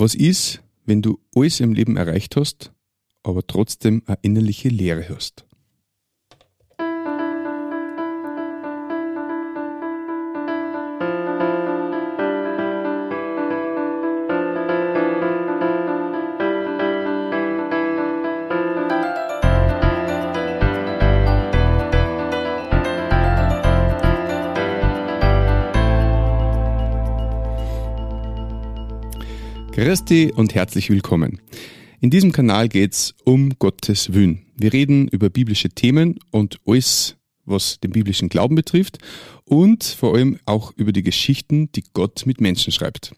Was ist, wenn du alles im Leben erreicht hast, aber trotzdem eine innerliche Leere hast? Christi und herzlich willkommen. In diesem Kanal geht's um Gottes Willen. Wir reden über biblische Themen und alles, was den biblischen Glauben betrifft und vor allem auch über die Geschichten, die Gott mit Menschen schreibt.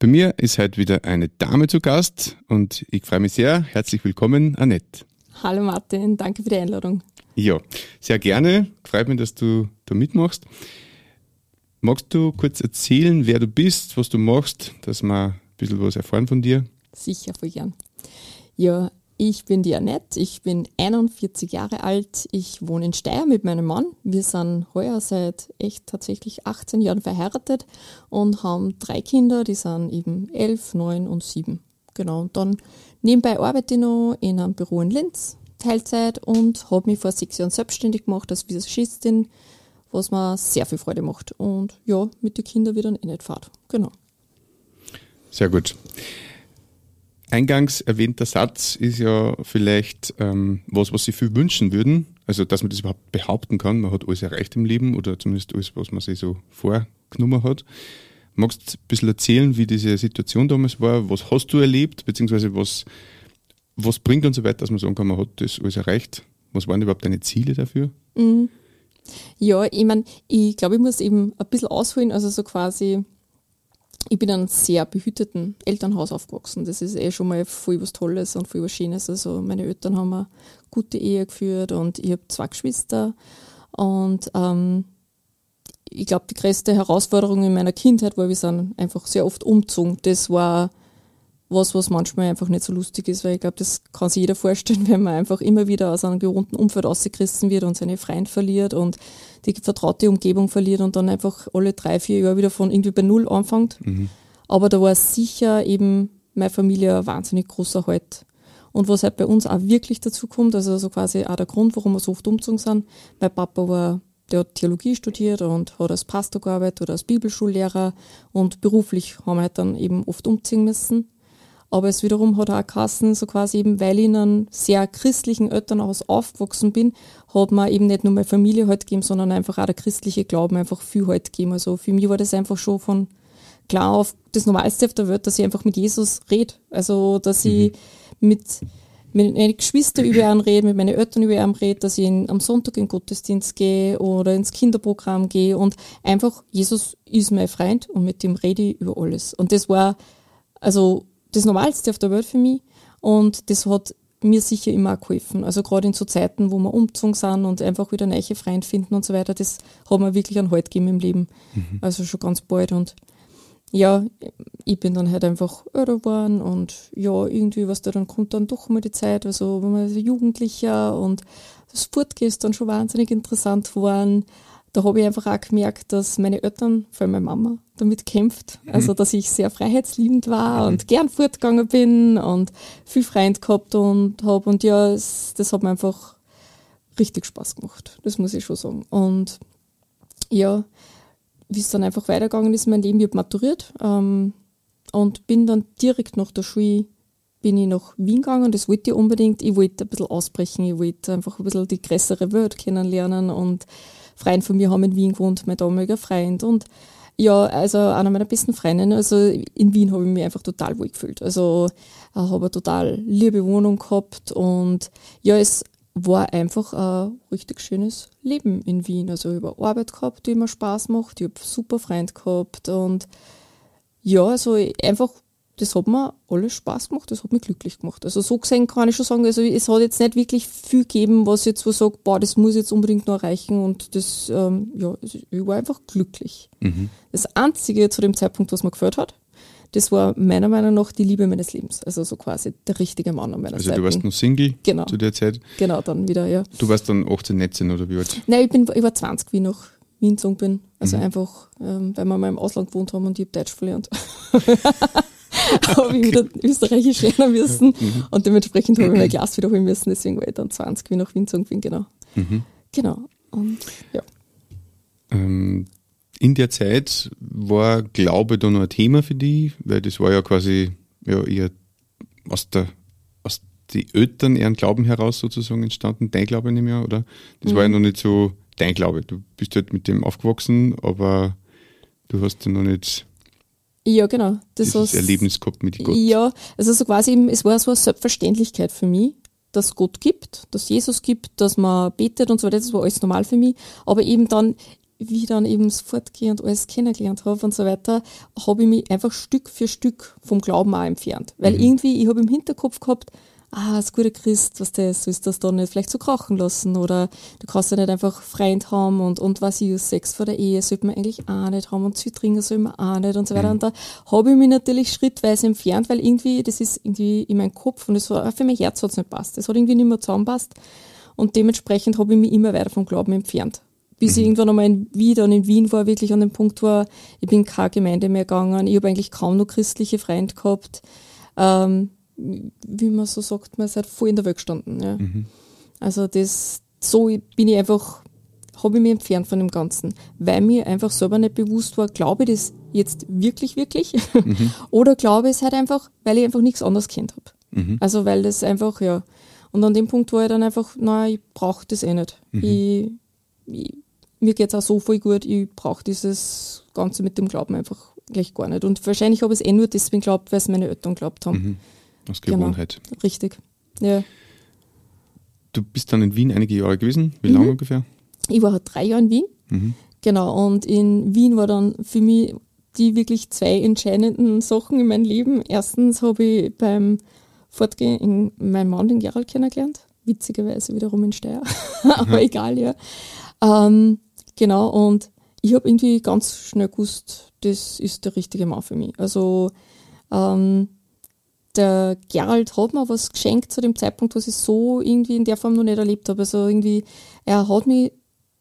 Bei mir ist heute wieder eine Dame zu Gast und ich freue mich sehr. Herzlich willkommen, Annette. Hallo Martin, danke für die Einladung. Ja, sehr gerne. Freut mich, dass du da mitmachst. Magst du kurz erzählen, wer du bist, was du machst, dass wir bisschen was erfahren von dir? Sicher, voll gern. Ja, ich bin die Annette, ich bin 41 Jahre alt, ich wohne in Steyr mit meinem Mann. Wir sind heuer seit echt tatsächlich 18 Jahren verheiratet und haben drei Kinder, die sind eben 11, 9 und 7. Genau, und dann nebenbei arbeite ich noch in einem Büro in Linz, Teilzeit und habe mich vor sechs Jahren selbstständig gemacht als Visagistin, was mir sehr viel Freude macht. Und ja, mit den Kindern wieder nicht fahrt. Genau. Sehr gut. Eingangs erwähnter Satz ist ja vielleicht ähm, was, was Sie viel wünschen würden. Also, dass man das überhaupt behaupten kann. Man hat alles erreicht im Leben oder zumindest alles, was man sich so vorgenommen hat. Magst du ein bisschen erzählen, wie diese Situation damals war? Was hast du erlebt? Beziehungsweise was, was bringt und so weiter, dass man sagen kann, man hat das alles erreicht? Was waren überhaupt deine Ziele dafür? Mhm. Ja, ich meine, ich glaube, ich muss eben ein bisschen ausholen, also so quasi ich bin in einem sehr behüteten Elternhaus aufgewachsen. Das ist eh schon mal voll was Tolles und voll was Schönes. Also meine Eltern haben eine gute Ehe geführt und ich habe zwei Geschwister. Und ähm, ich glaube, die größte Herausforderung in meiner Kindheit war, wir sind einfach sehr oft umgezogen. Das war was, was manchmal einfach nicht so lustig ist, weil ich glaube, das kann sich jeder vorstellen, wenn man einfach immer wieder aus einem gewohnten Umfeld ausgerissen wird und seine Freunde verliert und die vertraute Umgebung verliert und dann einfach alle drei, vier Jahre wieder von irgendwie bei Null anfängt. Mhm. Aber da war sicher eben meine Familie ein wahnsinnig großer Halt. Und was halt bei uns auch wirklich dazu kommt, also so quasi auch der Grund, warum wir so oft umgezogen sind, mein Papa war, der hat Theologie studiert und hat als Pastor gearbeitet oder als Bibelschullehrer und beruflich haben wir halt dann eben oft umziehen müssen. Aber es wiederum hat auch geheißen, so quasi eben, weil ich in einem sehr christlichen Elternhaus aufgewachsen bin, hat man eben nicht nur meine Familie halt gegeben, sondern einfach auch der christliche Glauben einfach viel halt gegeben. Also für mich war das einfach schon von klar auf das Normalste auf der Welt, dass ich einfach mit Jesus rede. Also, dass mhm. ich mit, mit meinen Geschwistern über ihn rede, mit meinen Eltern über ihn rede, dass ich in, am Sonntag in den Gottesdienst gehe oder ins Kinderprogramm gehe und einfach, Jesus ist mein Freund und mit dem rede ich über alles. Und das war, also, das Normalste auf der Welt für mich. Und das hat mir sicher immer auch geholfen. Also gerade in so Zeiten, wo wir umgezogen sind und einfach wieder neue Freunde finden und so weiter, das hat mir wirklich einen Halt gegeben im Leben. Mhm. Also schon ganz bald. Und ja, ich bin dann halt einfach älter geworden und ja, irgendwie, was da dann kommt, dann doch mal die Zeit, also wenn man so Jugendlicher und das Fortgehen ist dann schon wahnsinnig interessant geworden da habe ich einfach auch gemerkt, dass meine Eltern, vor allem meine Mama, damit kämpft. Mhm. Also, dass ich sehr freiheitsliebend war mhm. und gern fortgegangen bin und viel Freund gehabt und habe. Und ja, es, das hat mir einfach richtig Spaß gemacht. Das muss ich schon sagen. Und ja, wie es dann einfach weitergegangen ist, mein Leben, ich habe maturiert ähm, und bin dann direkt nach der Schule bin ich nach Wien gegangen. Das wollte ich unbedingt. Ich wollte ein bisschen ausbrechen. Ich wollte einfach ein bisschen die größere Welt kennenlernen und Freund von mir haben in Wien gewohnt, mein damaliger Freund und ja, also einer meiner besten Freundinnen. Also in Wien habe ich mich einfach total wohl gefühlt. Also ich habe eine total liebe Wohnung gehabt und ja, es war einfach ein richtig schönes Leben in Wien. Also habe Arbeit gehabt, die mir Spaß macht, ich habe super Freund gehabt und ja, also einfach das hat mir alles Spaß gemacht, das hat mich glücklich gemacht. Also so gesehen kann ich schon sagen, also es hat jetzt nicht wirklich viel gegeben, was jetzt so sagt, boah, das muss ich jetzt unbedingt noch erreichen und das, ähm, ja, ich war einfach glücklich. Mhm. Das Einzige zu dem Zeitpunkt, was mir gefällt hat, das war meiner Meinung nach die Liebe meines Lebens. Also so quasi der richtige Mann an meiner also Seite. Also du warst noch Single genau. zu der Zeit? Genau, dann wieder, ja. Du warst dann 18, 19 oder wie alt? Nein, ich, bin, ich war 20, wie ich nach Wien bin. Also mhm. einfach, ähm, weil wir mal im Ausland gewohnt haben und ich habe Deutsch verlernt. habe ich wieder Österreichisch lernen müssen mhm. und dementsprechend habe ich mein Glas wiederholen müssen, deswegen war ich dann 20, wie ich nach Wien gezogen bin, genau. Mhm. Genau. Und ja. Ähm, in der Zeit war Glaube da noch ein Thema für dich, weil das war ja quasi ja, eher aus der aus die Eltern ihren Glauben heraus sozusagen entstanden, dein Glaube nicht mehr, oder? Das mhm. war ja mhm. noch nicht so dein Glaube. Du bist halt mit dem aufgewachsen, aber du hast ja noch nicht ja, genau. Das dieses Erlebnis gehabt mit Gott. Ja, also so quasi, es war so eine Selbstverständlichkeit für mich, dass Gott gibt, dass Jesus gibt, dass man betet und so weiter. Das war alles normal für mich. Aber eben dann, wie ich dann eben fortgehe und alles kennengelernt habe und so weiter, habe ich mich einfach Stück für Stück vom Glauben auch entfernt. Weil mhm. irgendwie, ich habe im Hinterkopf gehabt, ah, das gute Christ, was das, sollst das dann nicht vielleicht so krachen lassen oder du kannst ja nicht einfach Freund haben und, und was ich, Sex vor der Ehe sollte man eigentlich auch nicht haben und Zütringe soll man auch nicht und so weiter. Mhm. Und da habe ich mich natürlich schrittweise entfernt, weil irgendwie, das ist irgendwie in meinem Kopf und das war, für mein Herz hat es nicht passt. Das hat irgendwie nicht mehr zusammenpasst und dementsprechend habe ich mich immer weiter vom Glauben entfernt. Bis mhm. ich irgendwann einmal in, wieder in Wien war, wirklich an dem Punkt war, ich bin keine Gemeinde mehr gegangen, ich habe eigentlich kaum noch christliche Freunde gehabt. Ähm, wie man so sagt, man ist halt voll in der Welt gestanden. Ja. Mhm. Also das, so bin ich einfach, habe ich mich entfernt von dem Ganzen, weil mir einfach selber nicht bewusst war, glaube ich das jetzt wirklich, wirklich? Mhm. Oder glaube ich es halt einfach, weil ich einfach nichts anderes kennt habe. Mhm. Also weil das einfach, ja. Und an dem Punkt war ich dann einfach, nein, ich brauche das eh nicht. Mhm. Ich, ich, mir geht es auch so voll gut, ich brauche dieses Ganze mit dem Glauben einfach gleich gar nicht. Und wahrscheinlich habe ich es eh nur deswegen geglaubt, weil es meine Eltern geglaubt haben. Aus Gewohnheit. Genau, richtig. Ja. Du bist dann in Wien einige Jahre gewesen. Wie mhm. lange ungefähr? Ich war halt drei Jahre in Wien. Mhm. Genau. Und in Wien war dann für mich die wirklich zwei entscheidenden Sachen in meinem Leben. Erstens habe ich beim Fortgehen meinen Mann, den Gerald, kennengelernt. Witzigerweise wiederum in Steyr. Aber mhm. egal, ja. Ähm, genau. Und ich habe irgendwie ganz schnell gewusst, das ist der richtige Mann für mich. Also, ähm, der Gerald hat mir was geschenkt zu dem Zeitpunkt, was ich so irgendwie in der Form noch nicht erlebt habe. Also irgendwie, er hat mich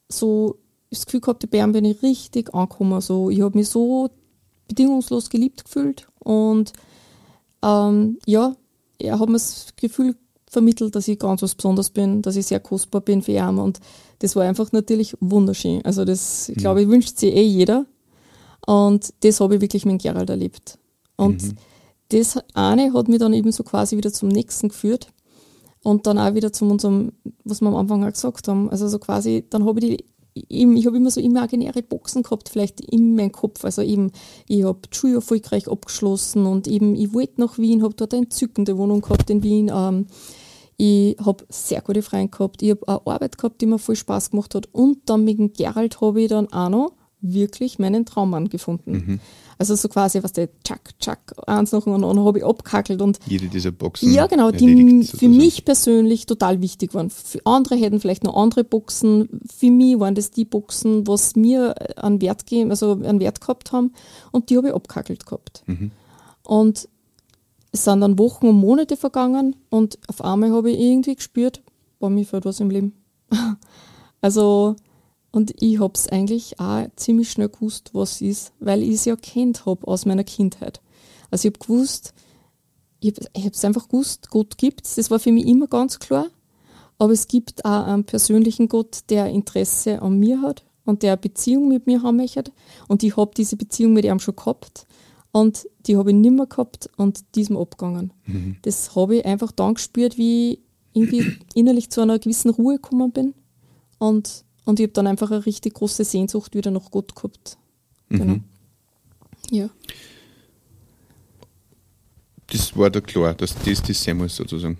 so das Gefühl gehabt, die Bären bin ich richtig angekommen. Also ich habe mich so bedingungslos geliebt gefühlt und ähm, ja, er hat mir das Gefühl vermittelt, dass ich ganz was Besonderes bin, dass ich sehr kostbar bin für ihn und das war einfach natürlich wunderschön. Also das, ich glaube, ich wünscht sich eh jeder und das habe ich wirklich mit Gerald erlebt. Und mhm das eine hat mich dann eben so quasi wieder zum nächsten geführt und dann auch wieder zu unserem, was wir am Anfang auch gesagt haben. Also so quasi, dann habe ich die ich habe immer so imaginäre Boxen gehabt, vielleicht in meinem Kopf. Also eben, ich habe die Schule erfolgreich abgeschlossen und eben, ich wollte nach Wien, habe dort eine entzückende Wohnung gehabt in Wien. Ähm, ich habe sehr gute Freunde gehabt, ich habe eine Arbeit gehabt, die mir voll Spaß gemacht hat. Und dann mit dem Gerald habe ich dann auch noch wirklich meinen Traummann gefunden. Mhm. Also so quasi, was der Chuck, Chuck, eins dem anderen habe ich abgehackelt und. Jede dieser Boxen. Ja, genau, die für mich persönlich total wichtig waren. Für andere hätten vielleicht noch andere Boxen. Für mich waren das die Boxen, was mir an Wert geben, also an Wert gehabt haben. Und die habe ich abgehackelt gehabt. Mhm. Und es sind dann Wochen und Monate vergangen und auf einmal habe ich irgendwie gespürt, boah, mir fehlt was im Leben. also, und ich habe es eigentlich auch ziemlich schnell gewusst, was es ist, weil ich es ja kennt habe aus meiner Kindheit. Also ich habe gewusst, ich habe es einfach gewusst, Gott gibt es. Das war für mich immer ganz klar. Aber es gibt auch einen persönlichen Gott, der Interesse an mir hat und der eine Beziehung mit mir haben möchte. Und ich habe diese Beziehung mit ihm schon gehabt. Und die habe ich nicht mehr gehabt und diesem abgegangen. Mhm. Das habe ich einfach dann gespürt, wie ich irgendwie innerlich zu einer gewissen Ruhe gekommen bin. Und und ich habe dann einfach eine richtig große Sehnsucht wieder nach Gott gehabt. Genau. Mhm. Ja. Das war da klar, dass das das sein muss, sozusagen.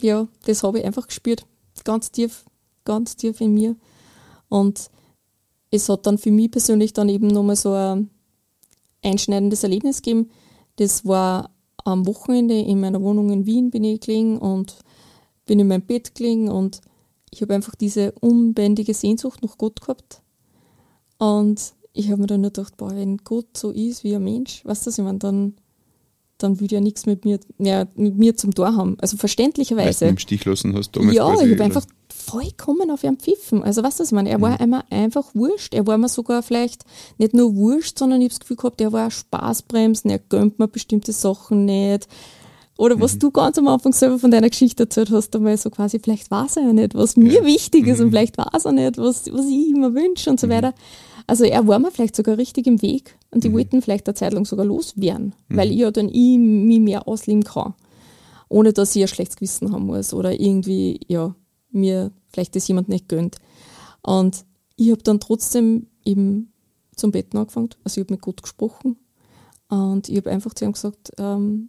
Ja, das habe ich einfach gespürt. Ganz tief, ganz tief in mir. Und es hat dann für mich persönlich dann eben nochmal so ein einschneidendes Erlebnis gegeben. Das war am Wochenende in meiner Wohnung in Wien bin ich gelegen und bin in meinem Bett gelegen und ich habe einfach diese unbändige Sehnsucht nach Gott gehabt. Und ich habe mir dann nur gedacht, boah, wenn Gott so ist wie ein Mensch, weißt du, ich meine, dann, dann würde ja nichts mit mir, ja, mit mir zum Tor haben. Also verständlichweise. Weil du im Stich lassen hast damals Ja, quasi, ich habe einfach vollkommen auf ihrem Pfiffen. Also weißt du, was ich meine? Er war mhm. einfach wurscht. Er war mir sogar vielleicht nicht nur wurscht, sondern ich habe das Gefühl gehabt, er war Spaßbremsen, er gönnt mir bestimmte Sachen nicht. Oder was mhm. du ganz am Anfang selber von deiner Geschichte erzählt hast, einmal so quasi, vielleicht weiß er ja nicht, was mir ja. wichtig ist mhm. und vielleicht weiß er nicht, was, was ich immer wünsche und so mhm. weiter. Also er war mir vielleicht sogar richtig im Weg und die mhm. wollten vielleicht eine Zeit lang sogar loswerden, mhm. weil ich ja dann ich mich mehr ausleben kann. Ohne dass ich ein schlechtes Gewissen haben muss oder irgendwie, ja, mir vielleicht das jemand nicht gönnt. Und ich habe dann trotzdem eben zum Betten angefangen. Also ich habe mit Gott gesprochen und ich habe einfach zu ihm gesagt, ähm,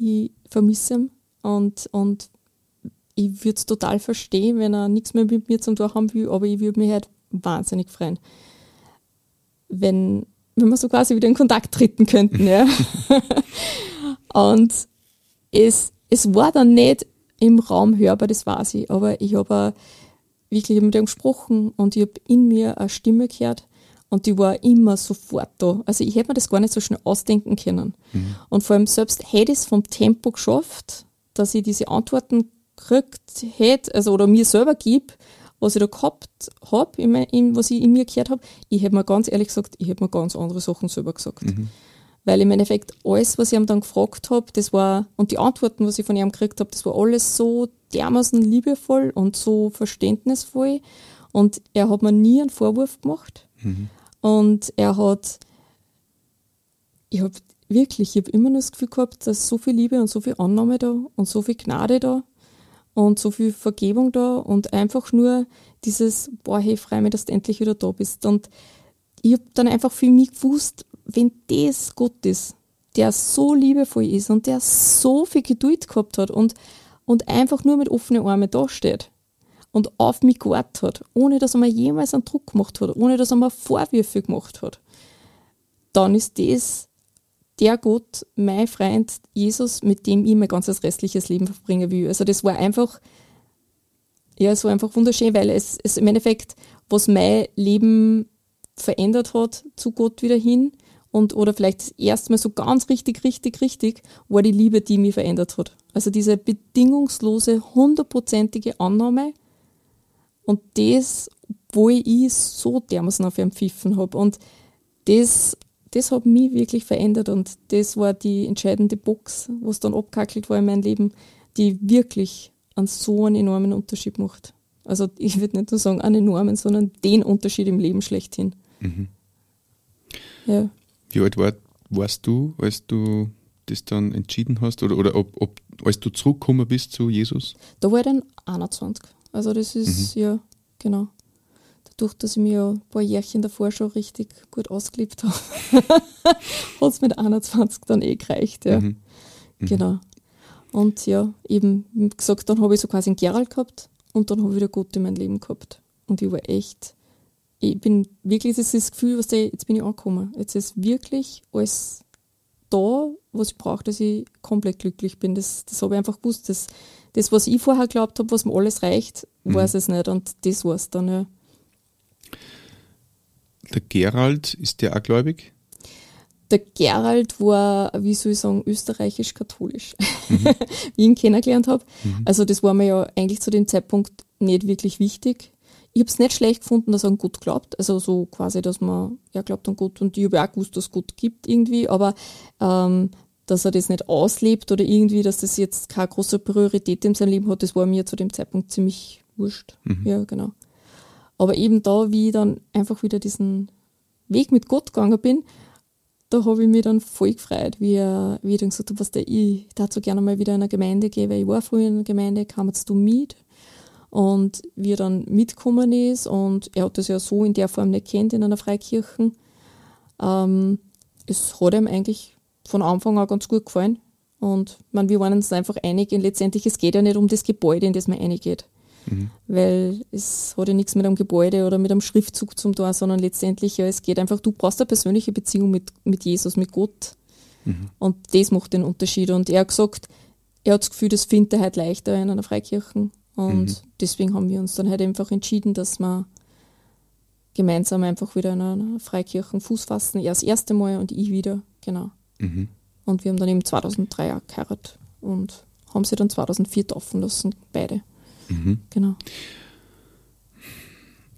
ich vermisse ihn und, und ich würde es total verstehen, wenn er nichts mehr mit mir zum tun haben will, aber ich würde mich halt wahnsinnig freuen, wenn, wenn wir so quasi wieder in Kontakt treten könnten. Ja. und es, es war dann nicht im Raum hörbar, das weiß ich, aber ich habe wirklich mit ihm gesprochen und ich habe in mir eine Stimme gehört, und die war immer sofort da. Also ich hätte mir das gar nicht so schnell ausdenken können. Mhm. Und vor allem selbst hätte ich es vom Tempo geschafft, dass ich diese Antworten gekriegt hätte, also oder mir selber gebe, was ich da gehabt habe, was ich in mir gehört habe. Ich hätte mir ganz ehrlich gesagt, ich hätte mir ganz andere Sachen selber gesagt. Mhm. Weil im Endeffekt alles, was ich ihm dann gefragt habe, das war, und die Antworten, was ich von ihm gekriegt habe, das war alles so dermaßen liebevoll und so verständnisvoll. Und er hat mir nie einen Vorwurf gemacht. Mhm. Und er hat, ich habe wirklich, ich habe immer nur das Gefühl gehabt, dass so viel Liebe und so viel Annahme da und so viel Gnade da und so viel Vergebung da und einfach nur dieses, boah, hey, freu mich, dass du endlich wieder da bist. Und ich habe dann einfach für mich gewusst, wenn das Gott ist, der so liebevoll ist und der so viel Geduld gehabt hat und, und einfach nur mit offenen Armen dasteht, und auf mich gewartet hat, ohne dass er mir jemals einen Druck gemacht hat, ohne dass er mir Vorwürfe gemacht hat, dann ist das der Gott, mein Freund Jesus, mit dem ich mein ganzes restliches Leben verbringen will. Also das war einfach, ja, es war einfach wunderschön, weil es, es im Endeffekt, was mein Leben verändert hat, zu Gott wieder hin und oder vielleicht das erste Mal so ganz richtig, richtig, richtig, war die Liebe, die mich verändert hat. Also diese bedingungslose, hundertprozentige Annahme, und das, wo ich so dermaßen auf ihm pfiffen habe. Und das, das hat mich wirklich verändert. Und das war die entscheidende Box, was dann abgehackelt war in meinem Leben, die wirklich einen so einen enormen Unterschied macht. Also ich würde nicht nur sagen einen enormen, sondern den Unterschied im Leben schlechthin. Mhm. Ja. Wie alt war, warst du, als du das dann entschieden hast? Oder, oder ob, ob, als du zurückgekommen bist zu Jesus? Da war ich dann 21. Also das ist mhm. ja, genau. Dadurch, dass ich mir ja ein paar Jährchen davor schon richtig gut ausgelebt habe, hat es mit 21 dann eh gereicht, ja. Mhm. Mhm. Genau. Und ja, eben, wie gesagt, dann habe ich so quasi einen Gerald gehabt und dann habe ich wieder Gott in mein Leben gehabt. Und ich war echt, ich bin wirklich, das ist das Gefühl, was der, jetzt bin ich angekommen. Jetzt ist wirklich alles da, was ich brauche, dass ich komplett glücklich bin. Das, das habe ich einfach gewusst. Das, das, was ich vorher glaubt habe, was mir alles reicht, mhm. weiß es nicht. Und das war es dann, ja. Der Gerald, ist der auch gläubig? Der Gerald war, wie soll ich sagen, österreichisch-katholisch, mhm. wie ich ihn kennengelernt habe. Mhm. Also das war mir ja eigentlich zu dem Zeitpunkt nicht wirklich wichtig. Ich habe es nicht schlecht gefunden, dass er an Gott glaubt. Also so quasi, dass man, er glaubt an Gott und ich habe auch gewusst, dass es Gott gibt irgendwie, aber ähm, dass er das nicht auslebt oder irgendwie, dass das jetzt keine große Priorität in seinem Leben hat, das war mir zu dem Zeitpunkt ziemlich wurscht. Mhm. Ja, genau. Aber eben da, wie ich dann einfach wieder diesen Weg mit Gott gegangen bin, da habe ich mich dann voll gefreut, wie, er, wie ich dann gesagt habe, was der, ich dazu gerne mal wieder in eine Gemeinde gehen, weil ich war früher in einer Gemeinde, kam jetzt du mit. Und wie er dann mitgekommen ist und er hat das ja so in der Form nicht kennt in einer Freikirche, ähm, es hat ihm eigentlich von Anfang an ganz gut gefallen. Und man, wir waren uns einfach einig, und letztendlich, es geht ja nicht um das Gebäude, in das man reingeht. Mhm. Weil es hat ja nichts mit einem Gebäude oder mit einem Schriftzug zum Tor, sondern letztendlich, ja, es geht einfach, du brauchst eine persönliche Beziehung mit, mit Jesus, mit Gott. Mhm. Und das macht den Unterschied. Und er hat gesagt, er hat das Gefühl, das findet er halt leichter in einer Freikirche. Und mhm. deswegen haben wir uns dann halt einfach entschieden, dass wir gemeinsam einfach wieder in einer Freikirche Fuß fassen. Er das erste Mal und ich wieder, genau. Mhm. Und wir haben dann eben 2003 auch geheiratet und haben sie dann 2004 taufen lassen, beide. Mhm. Genau.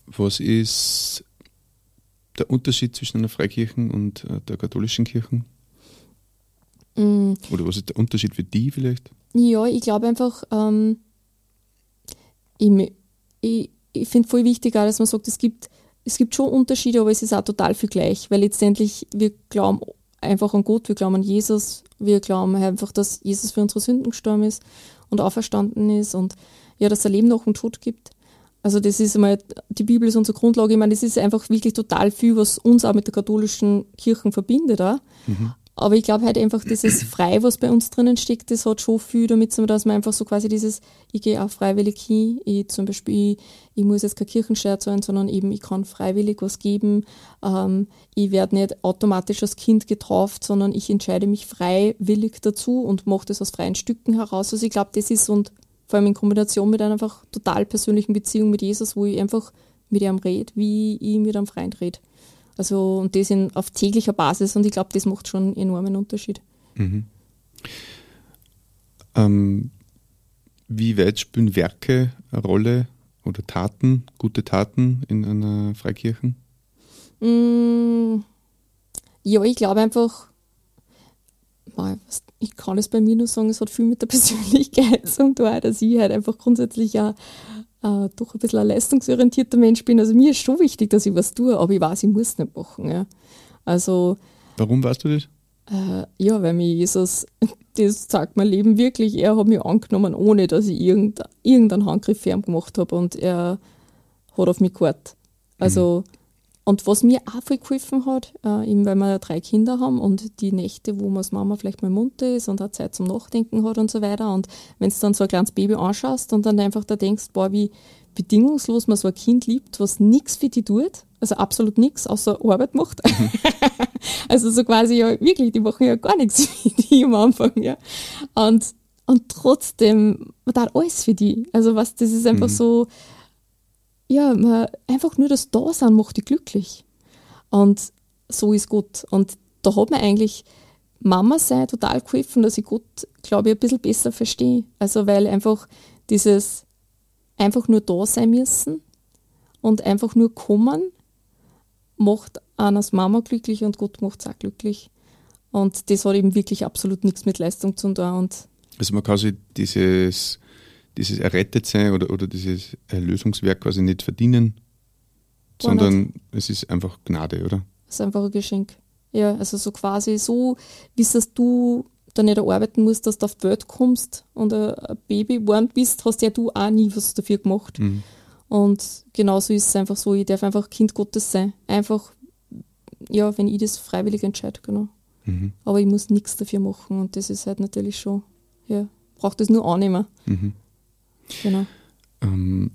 was ist der Unterschied zwischen einer Freikirchen und äh, der katholischen Kirche? Mm, Oder was ist der Unterschied für die vielleicht? Ja, ich glaube einfach, ähm, ich, ich, ich finde voll wichtig, auch, dass man sagt, es gibt, es gibt schon Unterschiede, aber es ist auch total viel gleich, weil letztendlich wir glauben einfach an Gott, wir glauben an Jesus, wir glauben einfach, dass Jesus für unsere Sünden gestorben ist und auferstanden ist und ja, dass es ein Leben nach dem Tod gibt. Also das ist einmal, die Bibel ist unsere Grundlage. Ich meine, das ist einfach wirklich total viel, was uns auch mit der katholischen Kirche verbindet. Auch. Aber ich glaube halt einfach, dieses Frei, was bei uns drinnen steckt, das hat schon viel damit zu tun, dass man einfach so quasi dieses, ich gehe auch freiwillig hin, ich zum Beispiel, ich, ich muss jetzt keine Kirchensteuer zahlen, sondern eben ich kann freiwillig was geben. Ähm, ich werde nicht automatisch als Kind getauft, sondern ich entscheide mich freiwillig dazu und mache das aus freien Stücken heraus. Also ich glaube, das ist und vor allem in Kombination mit einer einfach total persönlichen Beziehung mit Jesus, wo ich einfach mit ihm rede, wie ich mit einem Freund rede. Also und das in, auf täglicher Basis und ich glaube, das macht schon einen enormen Unterschied. Ähm, wie weit spielen Werke eine Rolle oder Taten, gute Taten in einer Freikirche? Mm, ja, ich glaube einfach, ich kann es bei mir nur sagen, es hat viel mit der Persönlichkeit zu tun, dass ich halt einfach grundsätzlich ja äh, doch ein bisschen ein leistungsorientierter Mensch bin. Also mir ist schon wichtig, dass ich was tue, aber ich weiß, ich muss nicht machen. Ja. Also Warum weißt du das? Äh, ja, weil mir Jesus, das sagt mein Leben wirklich, er hat mich angenommen, ohne dass ich irgend, irgendeinen Handgriff für ihn gemacht habe und er hat auf mich gehört. Also, und was mir auch viel geholfen hat, äh, eben weil wir ja drei Kinder haben und die Nächte, wo man als Mama vielleicht mal munter ist und auch Zeit zum Nachdenken hat und so weiter und wenn du dann so ein kleines Baby anschaust und dann einfach da denkst, boah, wie bedingungslos man so ein Kind liebt, was nichts für die tut, also absolut nichts, außer Arbeit macht. Also so quasi ja wirklich, die machen ja gar nichts für die am Anfang, ja. Und, und trotzdem, man tat alles für die. Also was, das ist einfach so, ja, man, einfach nur das Dasein macht die glücklich. Und so ist Gott. Und da hat mir eigentlich Mama sein total geholfen, dass ich Gott, glaube ich, ein bisschen besser verstehe. Also weil einfach dieses einfach nur da sein müssen und einfach nur kommen, macht einen als Mama glücklich und Gott macht es auch glücklich. Und das hat eben wirklich absolut nichts mit Leistung zu tun. Und Also man kann sich dieses, dieses Errettetsein oder, oder dieses Erlösungswerk quasi nicht verdienen, Gar sondern es ist einfach Gnade, oder? es ist einfach ein Geschenk. Ja, also so quasi so, wie es du da nicht arbeiten musst, dass du auf die Welt kommst und ein Baby geworden bist, hast ja du auch nie was dafür gemacht. Und genauso ist es einfach so, ich darf einfach Kind Gottes sein. Einfach, ja, wenn ich das freiwillig entscheide, genau. Aber ich muss nichts dafür machen und das ist halt natürlich schon, ja, braucht das nur annehmen. Genau. Ähm,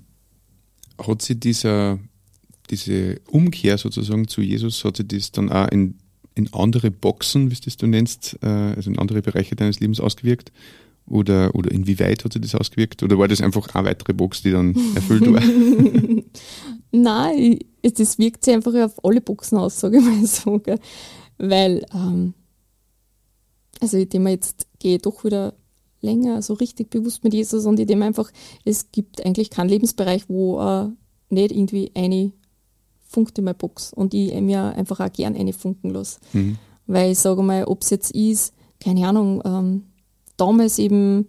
hat sie dieser, diese Umkehr sozusagen zu Jesus, hat sie das dann auch in, in andere Boxen, wie du das du nennst, äh, also in andere Bereiche deines Lebens ausgewirkt? Oder, oder inwieweit hat sie das ausgewirkt? Oder war das einfach eine weitere Box, die dann erfüllt war? Nein, das wirkt sich einfach auf alle Boxen aus, sage ich mal so. Gell? Weil, ähm, also indem man jetzt gehe doch wieder länger so richtig bewusst mit Jesus und indem einfach, es gibt eigentlich keinen Lebensbereich, wo äh, nicht irgendwie eine funkt in meine Box und ich mir einfach auch gern eine funken lasse. Weil ich sage mal, ob es jetzt ist, keine Ahnung, ähm, damals eben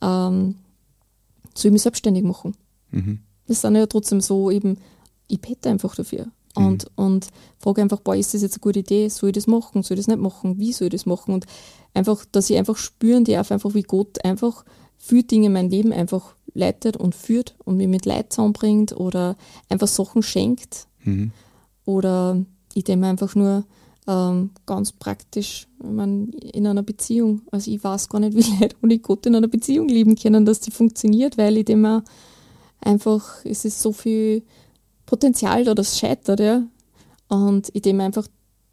ähm, soll ich mich selbstständig machen. Das sind ja trotzdem so eben, ich bete einfach dafür. Und, und frage einfach, boah, ist das jetzt eine gute Idee? Soll ich das machen? Soll ich das nicht machen? Wie soll ich das machen? Und einfach, dass ich einfach spüren darf, einfach wie Gott einfach viele Dinge in mein Leben einfach leitet und führt und mich mit Leid zusammenbringt oder einfach Sachen schenkt. Oder ich denke mir einfach nur ähm, ganz praktisch, ich mein, in einer Beziehung. Also ich weiß gar nicht, wie Leute ohne Gott in einer Beziehung leben können, dass die funktioniert, weil ich denke mir einfach, es ist so viel Potenzial da, das scheitert, ja. Und ich mir einfach,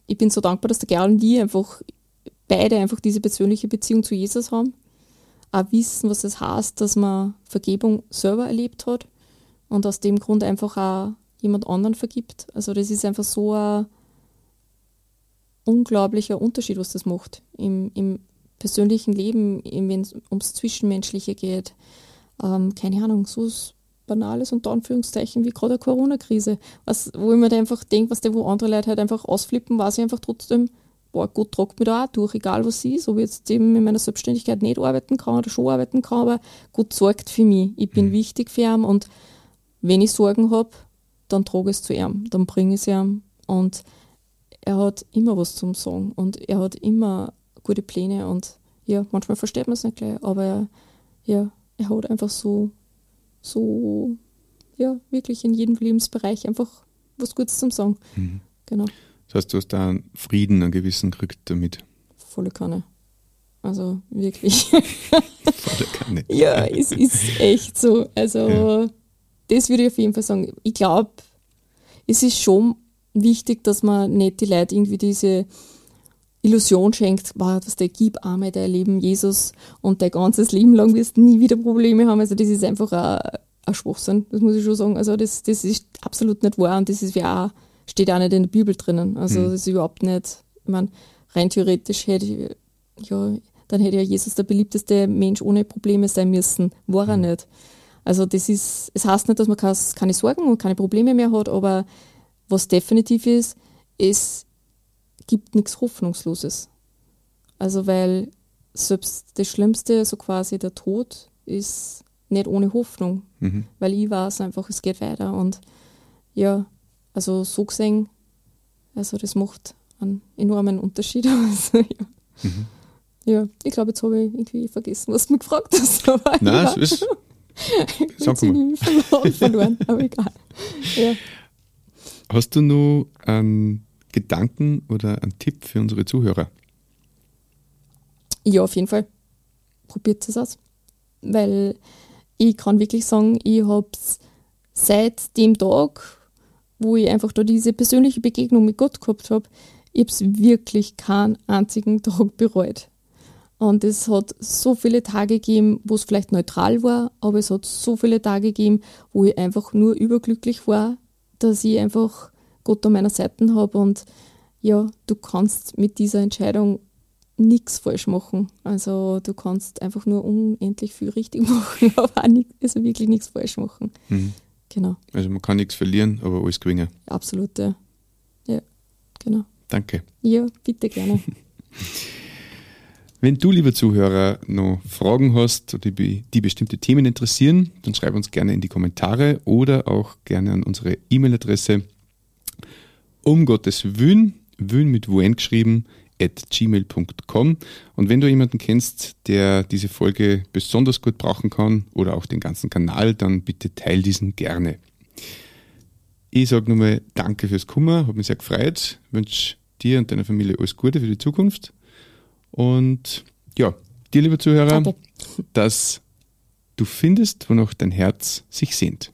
ich bin so dankbar, dass der Gerl und ich einfach beide einfach diese persönliche Beziehung zu Jesus haben. Auch wissen, was es heißt, dass man Vergebung selber erlebt hat und aus dem Grund einfach auch jemand anderen vergibt. Also das ist einfach so ein unglaublicher Unterschied, was das macht im, im persönlichen Leben, wenn es ums Zwischenmenschliche geht. Ähm, keine Ahnung, so Banales unter Anführungszeichen wie gerade eine Corona-Krise. wo ich mir einfach denke, was der, wo andere Leute halt einfach ausflippen, weiß ich einfach trotzdem, boah, Gott tragt mich da auch durch, egal was ist, ob ich jetzt eben in meiner Selbstständigkeit nicht arbeiten kann oder schon arbeiten kann, aber Gott sorgt für mich. Ich bin mhm. wichtig für ihn und wenn ich Sorgen habe, dann trage ich es zu ihm, dann bringe ich es ihm und er hat immer was zum Sagen und er hat immer gute Pläne und ja, manchmal versteht man es nicht gleich, aber ja, er hat einfach so, so, ja, wirklich in jedem Lebensbereich einfach was Gutes zum Sagen. Mhm. Genau. Das heißt, du hast da einen Frieden, einen gewissen gekriegt damit. Volle Kanne. Also wirklich. Volle Kanne. ja, es ist echt so. Also, ja. das würde ich auf jeden Fall sagen. Ich glaube, es ist schon wichtig, dass man nicht die Leute irgendwie diese Illusion schenkt, wow, was der gib einmal dein Leben Jesus und dein ganzes Leben lang wirst du nie wieder Probleme haben. Also das ist einfach ein, ein Schwachsinn, das muss ich schon sagen. Also das, das ist absolut nicht wahr und das ist ja auch, steht auch nicht in der Bibel drinnen. Also mhm. das ist überhaupt nicht, ich meine, rein theoretisch hätte ich, ja, dann hätte ja Jesus der beliebteste Mensch ohne Probleme sein müssen. War er mhm. nicht. Also das ist, es heißt nicht, dass man keine Sorgen und keine Probleme mehr hat, aber was definitiv ist, es gibt nichts Hoffnungsloses. Also weil selbst das Schlimmste, so quasi der Tod, ist nicht ohne Hoffnung. Mhm. Weil ich weiß einfach, es geht weiter. Und ja, also so gesehen, also das macht einen enormen Unterschied. Also, ja. Mhm. ja, ich glaube, jetzt habe ich irgendwie vergessen, was du mich gefragt hast. Aber Nein, ja. es ist. Sag mal. verloren, verloren, aber egal. Ja. Hast du noch einen Gedanken oder einen Tipp für unsere Zuhörer? Ja, auf jeden Fall. Probiert es aus. Weil ich kann wirklich sagen, ich habe es seit dem Tag, wo ich einfach da diese persönliche Begegnung mit Gott gehabt habe, ich habe es wirklich keinen einzigen Tag bereut. Und es hat so viele Tage gegeben, wo es vielleicht neutral war, aber es hat so viele Tage gegeben, wo ich einfach nur überglücklich war, dass ich einfach Gott an meiner Seite habe und ja, du kannst mit dieser Entscheidung nichts falsch machen. Also du kannst einfach nur unendlich viel richtig machen, aber auch nicht, also wirklich nichts falsch machen. Mhm. Genau. Also man kann nichts verlieren, aber alles gewinnen. Absolut, ja. Ja, genau. Danke. Ja, bitte gerne. Wenn du, lieber Zuhörer, noch Fragen hast, die, die bestimmte Themen interessieren, dann schreib uns gerne in die Kommentare oder auch gerne an unsere E-Mail-Adresse um Gottes Willen, Willen mit WN geschrieben, at gmail.com. Und wenn du jemanden kennst, der diese Folge besonders gut brauchen kann oder auch den ganzen Kanal, dann bitte teil diesen gerne. Ich sage nochmal Danke fürs Kummer, habe mich sehr gefreut, wünsche dir und deiner Familie alles Gute für die Zukunft und ja, dir, lieber Zuhörer, Danke. dass du findest, wonach dein Herz sich sehnt.